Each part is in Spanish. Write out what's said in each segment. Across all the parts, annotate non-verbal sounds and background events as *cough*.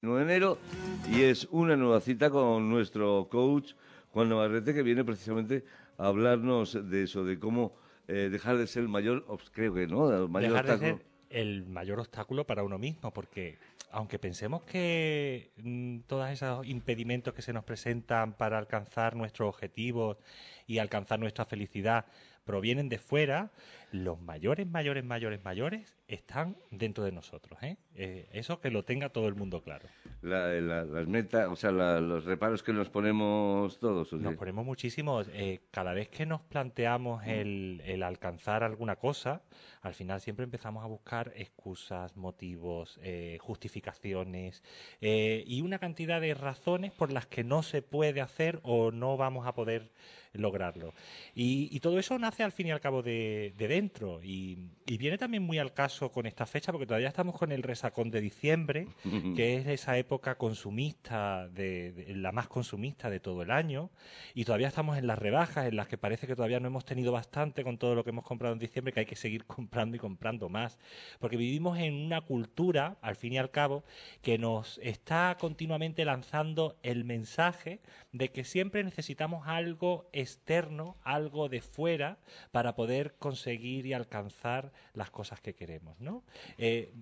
9 de enero y es una nueva cita con nuestro coach Juan Navarrete que viene precisamente a hablarnos de eso, de cómo eh, dejar de ser el mayor, creo que no, el mayor dejar obstáculo. de ser el mayor obstáculo para uno mismo, porque aunque pensemos que mm, todos esos impedimentos que se nos presentan para alcanzar nuestros objetivos y alcanzar nuestra felicidad provienen de fuera, los mayores, mayores, mayores, mayores están dentro de nosotros. ¿eh? Eh, eso que lo tenga todo el mundo claro. La- la- las metas, o sea, la- los reparos que nos ponemos todos. ¿o Nos ponemos muchísimos. eh, cada vez que nos planteamos el, el alcanzar alguna cosa, al final siempre empezamos a buscar excusas, motivos, justificaciones y una cantidad de razones por las que no se puede hacer o no vamos a poder lograrlo. Y, y todo eso nace al fin y al cabo de, de dentro. Y, y viene también muy al caso con esta fecha porque todavía estamos con el resacón de diciembre, *laughs* que es esa época consumista, de, de- la más consumista de todo el año, y todavía estamos en las rebajas, en las que parece que todavía no hemos tenido bastante con todo lo que hemos comprado en diciembre, que hay que seguir *laughs* comprando y comprando más, porque vivimos en una cultura, al fin y al cabo, que nos está continuamente lanzando el mensaje de que siempre necesitamos algo externo, algo de fuera, para poder conseguir y alcanzar las cosas que queremos, ¿no? Eh,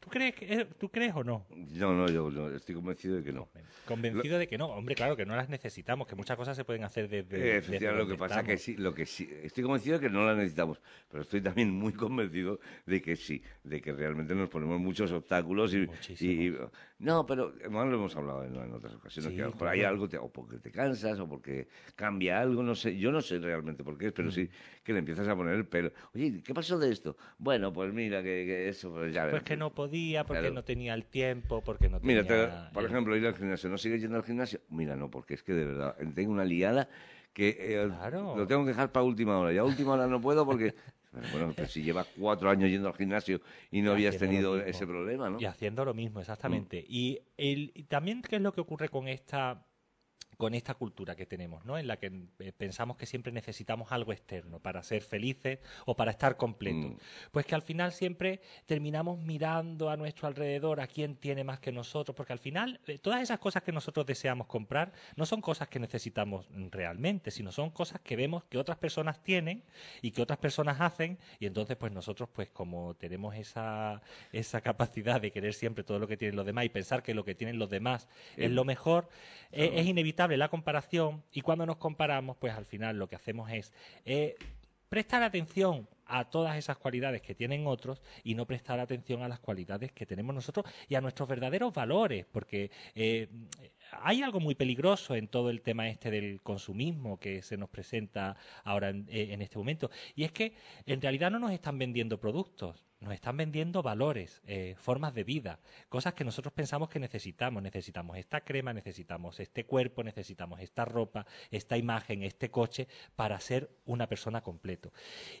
¿tú, crees que, ¿Tú crees o no? No, no, yo no, estoy convencido de que no. Convencido de que no. Hombre, claro, que no las necesitamos, que muchas cosas se pueden hacer desde... Eh, desde efectivamente, lo que pasa que estamos. sí, lo que sí, estoy convencido de que no la necesitamos, pero estoy también muy convencido de que sí, de que realmente nos ponemos muchos obstáculos y, y- no, pero además lo hemos hablado en, en otras ocasiones, Sí, que lo claro. algo, te- o porque te cansas, o porque cambia algo, no sé, yo no sé realmente por qué es, pero Mm. sí que le empiezas a poner el pelo. Oye, ¿qué pasó de esto? Bueno, pues mira, que, que eso, pues ya Pues verás. que no podía, porque Claro. no tenía el tiempo, porque no tenía... Mira, te- por ejemplo, ir al gimnasio. ¿No sigues yendo al gimnasio? Mira, no, porque es que de verdad tengo una liada que eh, Claro. lo tengo que dejar para última hora. Ya a última hora no puedo porque, *laughs* bueno, pues si llevas cuatro años yendo al gimnasio y no Y habías tenido ese problema, ¿no? Y haciendo lo mismo, exactamente. Y, el, y también, ¿qué es lo que ocurre con esta con esta cultura que tenemos, ¿no? En la que eh, pensamos que siempre necesitamos algo externo para ser felices o para estar completos. Mm. Pues que al final siempre terminamos mirando a nuestro alrededor a quién tiene más que nosotros, porque al final eh, todas esas cosas que nosotros deseamos comprar no son cosas que necesitamos realmente, sino son cosas que vemos que otras personas tienen y que otras personas hacen y entonces pues nosotros pues como tenemos esa, esa capacidad de querer siempre todo lo que tienen los demás y pensar que lo que tienen los demás es lo mejor, eh, es inevitable la comparación y cuando nos comparamos pues al final lo que hacemos es eh, prestar atención a todas esas cualidades que tienen otros y no prestar atención a las cualidades que tenemos nosotros y a nuestros verdaderos valores, porque eh, hay algo muy peligroso en todo el tema este del consumismo que se nos presenta ahora en, eh, en este momento, y es que en realidad no nos están vendiendo productos, nos están vendiendo valores, eh, formas de vida, cosas que nosotros pensamos que necesitamos. Necesitamos esta crema, necesitamos este cuerpo, necesitamos esta ropa, esta imagen, este coche para ser una persona completo.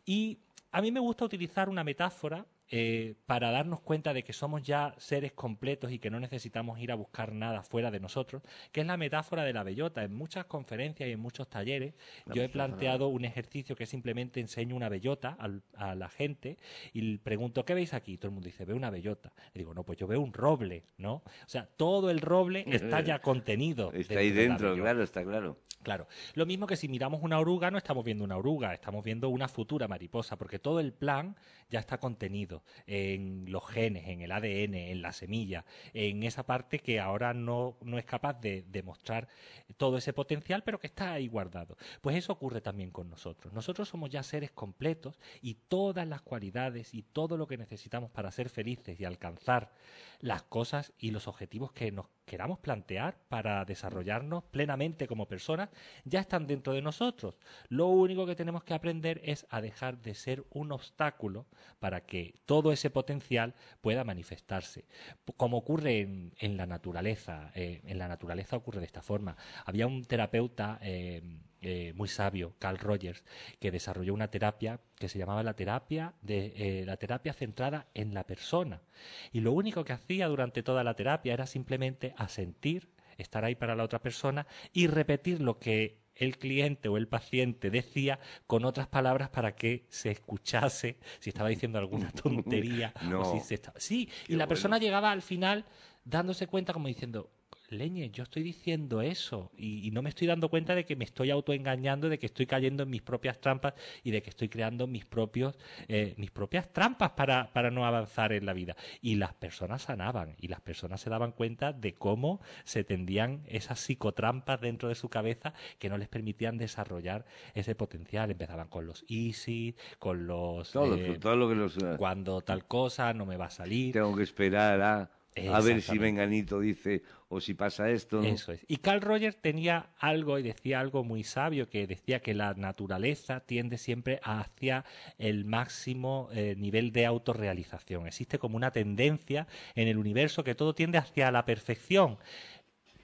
Y a mí me gusta utilizar una metáfora eh, para darnos cuenta de que somos ya seres completos y que no necesitamos ir a buscar nada fuera de nosotros, que es la metáfora de la bellota. En muchas conferencias y en muchos talleres yo he planteado un ejercicio que simplemente enseño una bellota al- a la gente y pregunto, ¿qué veis aquí? Todo el mundo dice, veo una bellota. Le digo, no, pues yo veo un roble, ¿no? O sea, todo el roble *laughs* está ya contenido. Está ahí dentro, claro, está claro. Claro. Lo mismo que si miramos una oruga, no estamos viendo una oruga, estamos viendo una futura mariposa, porque todo el plan ya está contenido en los genes, en el ADN, en la semilla, en esa parte que ahora no, no es capaz de demostrar todo ese potencial, pero que está ahí guardado. Pues eso ocurre también con nosotros. Nosotros somos ya seres completos y todas las cualidades y todo lo que necesitamos para ser felices y alcanzar las cosas y los objetivos que nos queramos plantear para desarrollarnos plenamente como personas ya están dentro de nosotros. Lo único que tenemos que aprender es a dejar de ser un obstáculo para que todo ese potencial pueda manifestarse. Como ocurre en, la naturaleza, eh, en la naturaleza ocurre de esta forma. Había un terapeuta eh, eh, muy sabio, Carl Rogers, que desarrolló una terapia que se llamaba la terapia de la terapia centrada en la persona. Y lo único que hacía durante toda la terapia era simplemente asentir, estar ahí para la otra persona y repetir lo que el cliente o el paciente decía con otras palabras para que se escuchase si estaba diciendo alguna *laughs* tontería o si se estaba... Sí, y la persona llegaba al final dándose cuenta como diciendo, leñe, yo estoy diciendo eso y, no me estoy dando cuenta de que me estoy autoengañando, de que estoy cayendo en mis propias trampas y de que estoy creando mis propios, eh, mis propias trampas para, para no avanzar en la vida. Y las personas sanaban y las personas se daban cuenta de cómo se tendían esas psicotrampas dentro de su cabeza que no les permitían desarrollar ese potencial. Empezaban con los easy, con los... Todo, eh, todo lo que los... Eh, cuando tal cosa no me va a salir. Tengo que esperar a a ver si Menganito dice o si pasa esto. Eso es. Y Carl Rogers tenía algo y decía algo muy sabio que decía que la naturaleza tiende siempre hacia el máximo eh, nivel de autorrealización. Existe como una tendencia en el universo que todo tiende hacia la perfección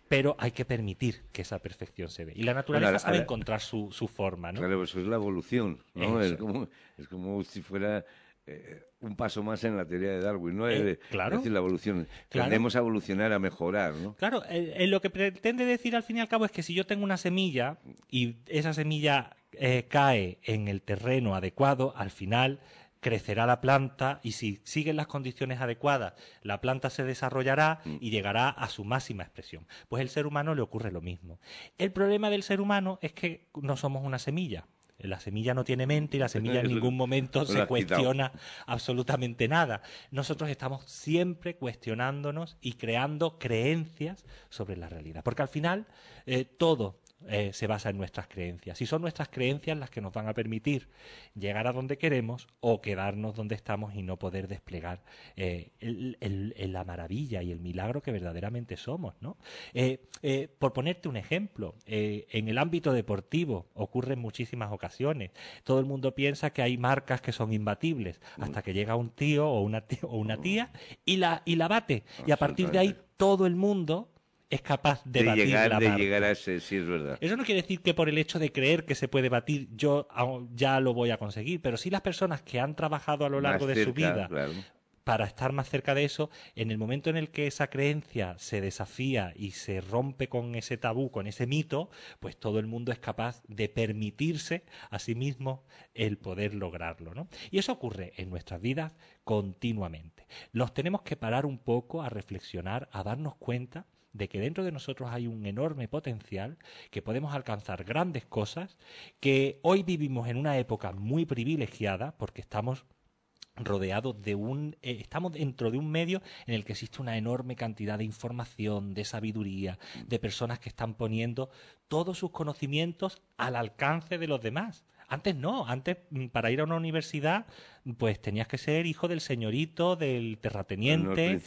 pero hay que permitir que esa perfección se ve. Y la naturaleza sabe encontrar su, su, forma, ¿no? Claro, eso es la evolución, ¿no? Es como, es como si fuera eh, un paso más en la teoría de Darwin, ¿no? Eh, claro. Es decir, la evolución. Tendemos a evolucionar, a mejorar, ¿no? Claro, lo que pretende decir al fin y al cabo es que si yo tengo una semilla y esa semilla eh, cae en el terreno adecuado, al final crecerá la planta y si siguen las condiciones adecuadas, la planta se desarrollará mm. y llegará a su máxima expresión. Pues el ser humano le ocurre lo mismo. El problema del ser humano es que no somos una semilla. La semilla no tiene mente y la semilla en *laughs* ningún momento se cuestiona absolutamente nada. Nosotros estamos siempre cuestionándonos y creando creencias sobre la realidad. Porque al final eh, todo eh, se basa en nuestras creencias. Y son nuestras creencias las que nos van a permitir llegar a donde queremos o quedarnos donde estamos y no poder desplegar eh, la maravilla y el milagro que verdaderamente somos. ¿no? Eh, por ponerte un ejemplo, en el ámbito deportivo ocurre en muchísimas ocasiones. Todo el mundo piensa que hay marcas que son imbatibles hasta que llega un tío o una tía, o una tía y, la, y la bate. Y a partir de ahí todo el mundo es capaz de, batir llegar, la de llegar a ese, sí es verdad. Eso no quiere decir que por el hecho de creer que se puede batir yo ya lo voy a conseguir, pero sí las personas que han trabajado a lo largo de su vida para estar más cerca de eso, en el momento en el que esa creencia se desafía y se rompe con ese tabú, con ese mito, pues todo el mundo es capaz de permitirse a sí mismo el poder lograrlo, ¿no? Y eso ocurre en nuestras vidas continuamente. Los tenemos que parar un poco a reflexionar, a darnos cuenta de que dentro de nosotros hay un enorme potencial, que podemos alcanzar grandes cosas, que hoy vivimos en una época muy privilegiada porque estamos rodeados de un eh, estamos dentro de un medio en el que existe una enorme cantidad de información, de sabiduría, de personas que están poniendo todos sus conocimientos al alcance de los demás. Antes no, antes mm, para ir a una universidad pues tenías que ser hijo del señorito, del terrateniente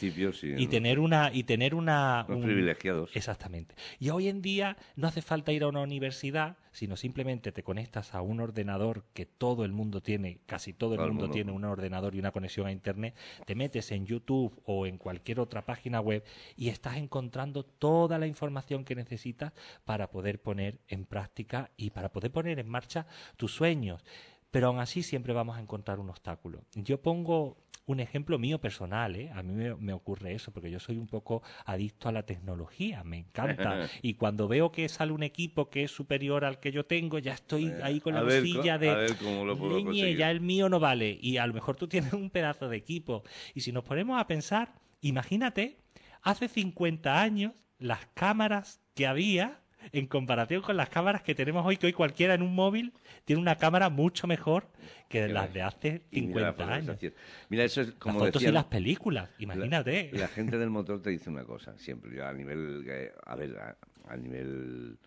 y tener una y tener una privilegiados. Exactamente. Y hoy en día no hace falta ir a una universidad, sino simplemente te conectas a un ordenador que todo el mundo tiene, casi todo el mundo, tiene un ordenador y una conexión a internet, te metes en YouTube o en cualquier otra página web y estás encontrando toda la información que necesitas para poder poner en práctica y para poder poner en marcha tus sueños pero aún así siempre vamos a encontrar un obstáculo. Yo pongo un ejemplo mío personal, ¿eh? a mí me, ocurre eso, porque yo soy un poco adicto a la tecnología, me encanta. *laughs* y cuando veo que sale un equipo que es superior al que yo tengo, ya estoy eh, ahí con la cosilla de, niñe, ya el mío no vale. Y a lo mejor tú tienes un pedazo de equipo. Y si nos ponemos a pensar, imagínate, hace 50 años las cámaras que había en comparación con las cámaras que tenemos hoy, que hoy cualquiera en un móvil tiene una cámara mucho mejor que las de hace 50 años. Mira, eso es como las fotos y las películas, imagínate. La, gente del motor te dice una cosa, siempre, yo a nivel, eh, a ver, a, nivel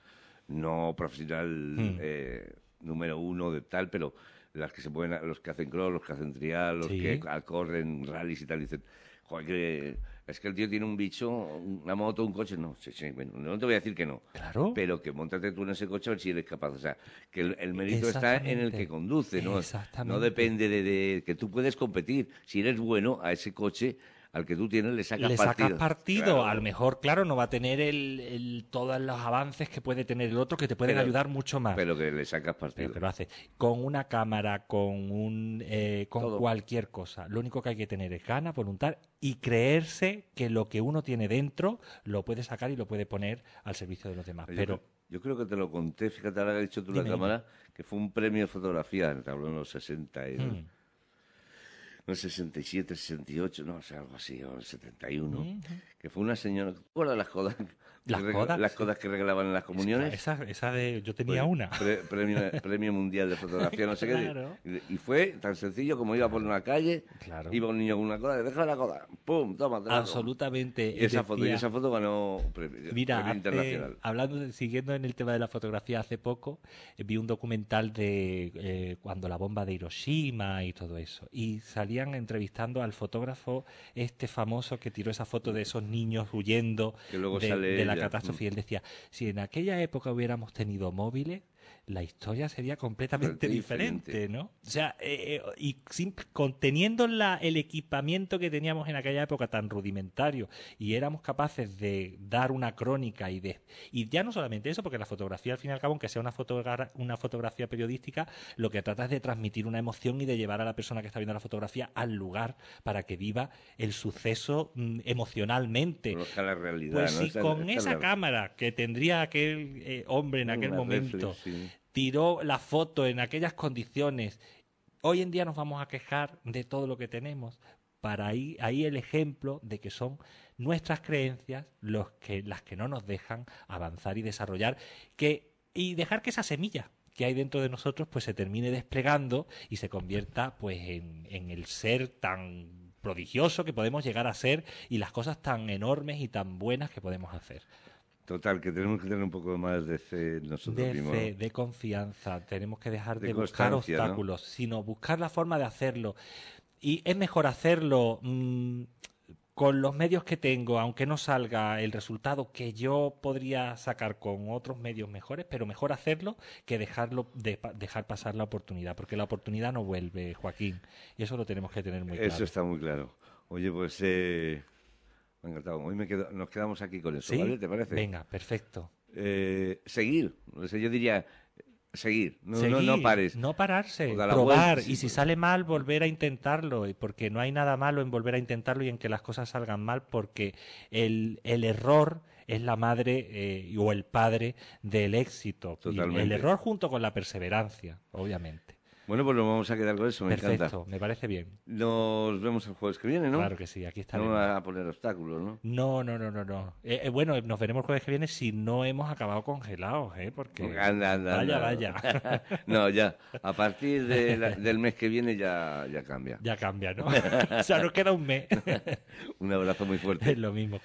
no profesional hmm. eh, número uno de tal, pero las que se pueden, los que hacen cross, los que hacen trial, los que corren rallies y tal, dicen, joder, que es que el tío tiene un bicho, una moto, un coche. No, sí, sí, bueno, no te voy a decir que no. Claro. Pero que montate tú en ese coche a ver si eres capaz. O sea, que el, el mérito está en el que conduce, ¿no? Exactamente. No depende de, de que tú puedes competir. Si eres bueno a ese coche al que tú tienes, le sacas le partido. sacas partido. Claro. A lo mejor, claro, no va a tener el, el- todos los avances que puede tener el otro que te pueden Pero- ayudar mucho más. Pero que le sacas partido. Pero que lo hace con una cámara, con un, eh, con Todo. cualquier cosa. Lo único que hay que tener es ganas, voluntad y creerse que lo que uno tiene dentro lo puede sacar y lo puede poner al servicio de los demás. Yo Pero creo- Yo creo que te lo conté, fíjate ahora que has dicho tú la Dime, cámara, que fue un premio de fotografía, te hablo en los 60, y, Mm. No, 67, 68, no sé, algo así, o el 71, Ujú. que fue una señora, ¿te acuerdas de las codas? *laughs* Las codas, Las codas que regalaban en las comuniones. esa, esa de yo tenía Pues, una. pre- premio, *laughs* premio mundial de fotografía, no sé Claro. qué. Y, y fue tan sencillo como iba por una calle, Claro. iba un niño con una coda, deja la coda, ¡pum! Toma. Absolutamente. Y esa, foto, y decía- esa foto ganó premio, Mira, premio hace- internacional. hablando, siguiendo en el tema de la fotografía, hace poco eh, vi un documental de eh, cuando la bomba de Hiroshima y todo eso. Y entrevistando al fotógrafo este famoso que tiró esa foto de esos niños huyendo Que luego de, sale de la catástrofe. Y él decía, si en aquella época hubiéramos tenido móviles, la historia sería completamente Diferente. diferente, ¿no? O sea, eh, eh, y sim- conteniendo la, el equipamiento que teníamos en aquella época tan rudimentario y éramos capaces de dar una crónica y de y ya no solamente eso, porque la fotografía al fin y al cabo, aunque sea una, fotogra- una fotografía periodística, lo que trata es de transmitir una emoción y de llevar a la persona que está viendo la fotografía al lugar para que viva el suceso mm, emocionalmente. Conozca la realidad. Pues ¿no? si con esa la- cámara que tendría aquel eh, hombre en aquel una momento. Tiró la foto en aquellas condiciones, hoy en día nos vamos a quejar de todo lo que tenemos. Para ahí, ahí el ejemplo de que son nuestras creencias los que, las que no nos dejan avanzar y desarrollar que, y dejar que esa semilla que hay dentro de nosotros pues se termine desplegando y se convierta pues en, en el ser tan prodigioso que podemos llegar a ser y las cosas tan enormes y tan buenas que podemos hacer. Total, que tenemos que tener un poco más de fe en nosotros de mismos. fe, de confianza. Tenemos que dejar de, De buscar obstáculos, sino buscar la forma de hacerlo. Y es mejor hacerlo mm, con los medios que tengo, aunque no salga el resultado que yo podría sacar con otros medios mejores, pero mejor hacerlo que dejarlo de, dejar pasar la oportunidad, porque la oportunidad no vuelve, Joaquín, y eso lo tenemos que tener muy claro. Eso está muy claro. Oye, pues eh, me ha encantado. Hoy me quedo, nos quedamos aquí con eso, ¿Sí? ¿vale? ¿Te parece? Venga, perfecto. Eh, seguir. O sea, yo diría seguir. No, no, Seguir, no pares. No pararse, probar. vuelta, y si sale mal, volver a intentarlo. y Porque no hay nada malo en volver a intentarlo y en que las cosas salgan mal, porque el, el error es la madre eh, o el padre del éxito. Y Totalmente. el error junto con la perseverancia, obviamente. Bueno, pues nos vamos a quedar con eso, me Perfecto, encanta. me parece bien. Nos vemos el jueves que viene, ¿no? Claro que sí, aquí No estaremos. me vas a poner obstáculos, ¿no? No, no, no, no, no. Eh, eh, bueno, nos veremos el jueves que viene si no hemos acabado congelados, ¿eh? Porque Anda, anda, vaya, anda. vaya. *laughs* no, ya. A partir de la- del mes que viene ya, ya cambia. ya cambia, ¿no? *laughs* o sea, nos queda un mes. *laughs* Un abrazo muy fuerte. es lo mismo.